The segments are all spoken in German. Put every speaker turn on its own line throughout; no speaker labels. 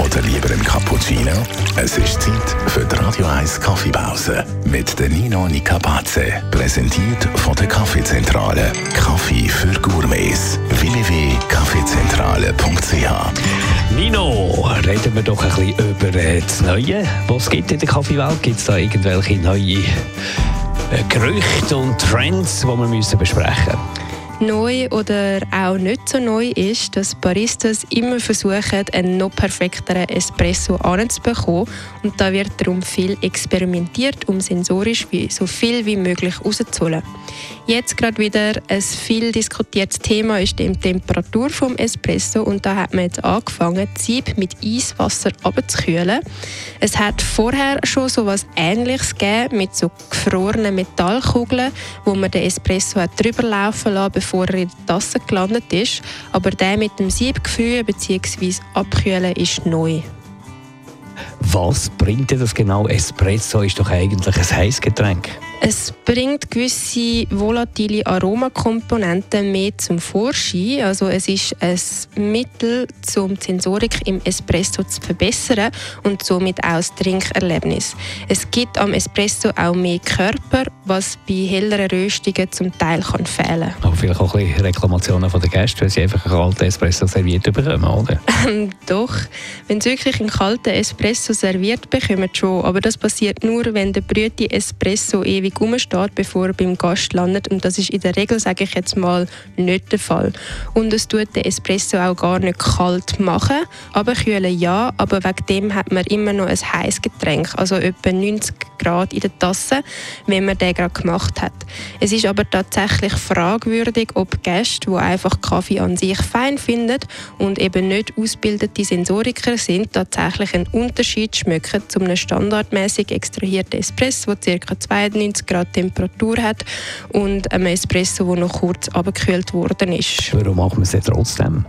oder lieber einen Cappuccino? Es ist Zeit für die Radio 1 Kaffeepause mit der Nino Nicapace. Präsentiert von der Kaffeezentrale. Kaffee für Gourmets. www.kaffeezentrale.ch
Nino, reden wir doch ein bisschen über äh, das Neue, was es in der Kaffeewelt. Gibt es da irgendwelche neue äh, Gerüchte und Trends, die wir besprechen müssen?
Neu oder auch nicht so neu ist, dass Baristas immer versuchen, einen noch perfekteren Espresso anzubekommen. Und da wird darum viel experimentiert, um sensorisch wie, so viel wie möglich rauszuholen. Jetzt gerade wieder ein viel diskutiertes Thema ist die Temperatur vom Espresso und da hat man jetzt angefangen, die Sieb mit Eiswasser abzukühlen. Es hat vorher schon so etwas Ähnliches gegeben mit so gefrorenen Metallkugeln, wo man den Espresso drüber laufen lassen, bevor er in der Tasse gelandet ist. Aber der mit dem Siebgefühl bzw. Abkühlen ist neu.
Was bringt dir das genau? Espresso ist doch eigentlich ein Heißgetränk.
Es bringt gewisse volatile Aromakomponenten mehr zum Vorschein. Also es ist ein Mittel, um die Sensorik im Espresso zu verbessern und somit auch das Trinkerlebnis. Es gibt am Espresso auch mehr Körper, was bei helleren Röstungen zum Teil kann fehlen
kann. Aber vielleicht auch ein bisschen Reklamationen von den Gästen, wenn sie einfach einen kalten Espresso serviert bekommen, oder?
Doch, wenn sie wirklich einen kalten Espresso serviert bekommen, schon. Aber das passiert nur, wenn der brüte Espresso ewig ewig rumsteht, bevor er beim Gast landet. Und das ist in der Regel, sage ich jetzt mal, nicht der Fall. Und es tut den Espresso auch gar nicht kalt machen. Aber kühlen ja, aber wegen dem hat man immer noch ein heißes Getränk, also etwa 90 Grad in der Tasse, wenn man den gerade gemacht hat. Es ist aber tatsächlich fragwürdig, ob Gäste, die einfach Kaffee an sich fein finden und eben nicht ausgebildete Sensoriker sind, tatsächlich einen Unterschied schmecken zu einem standardmäßig extrahierten Espresso, der ca. 92 90 Grad Temperatur hat und einem Espresso, der noch kurz abgekühlt worden ist.
Warum machen wir es trotzdem?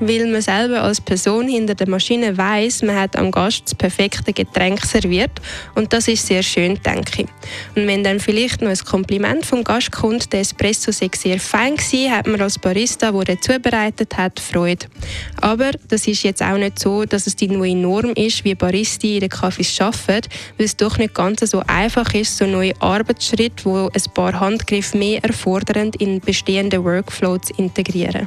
Weil man selber als Person hinter der Maschine weiß, man hat am Gast das perfekte Getränk serviert und das ist sehr schön, denke ich. Und wenn dann vielleicht noch ein Kompliment vom Gast kommt, der Espresso sei sehr fein gewesen, hat man als Barista, der den zubereitet hat, Freude. Aber das ist jetzt auch nicht so, dass es die neue Norm ist, wie Baristi in den Cafés arbeiten, weil es doch nicht ganz so einfach ist, so neue Arbeitsschritte, wo ein paar Handgriffe mehr erfordern, in bestehende Workflows zu integrieren.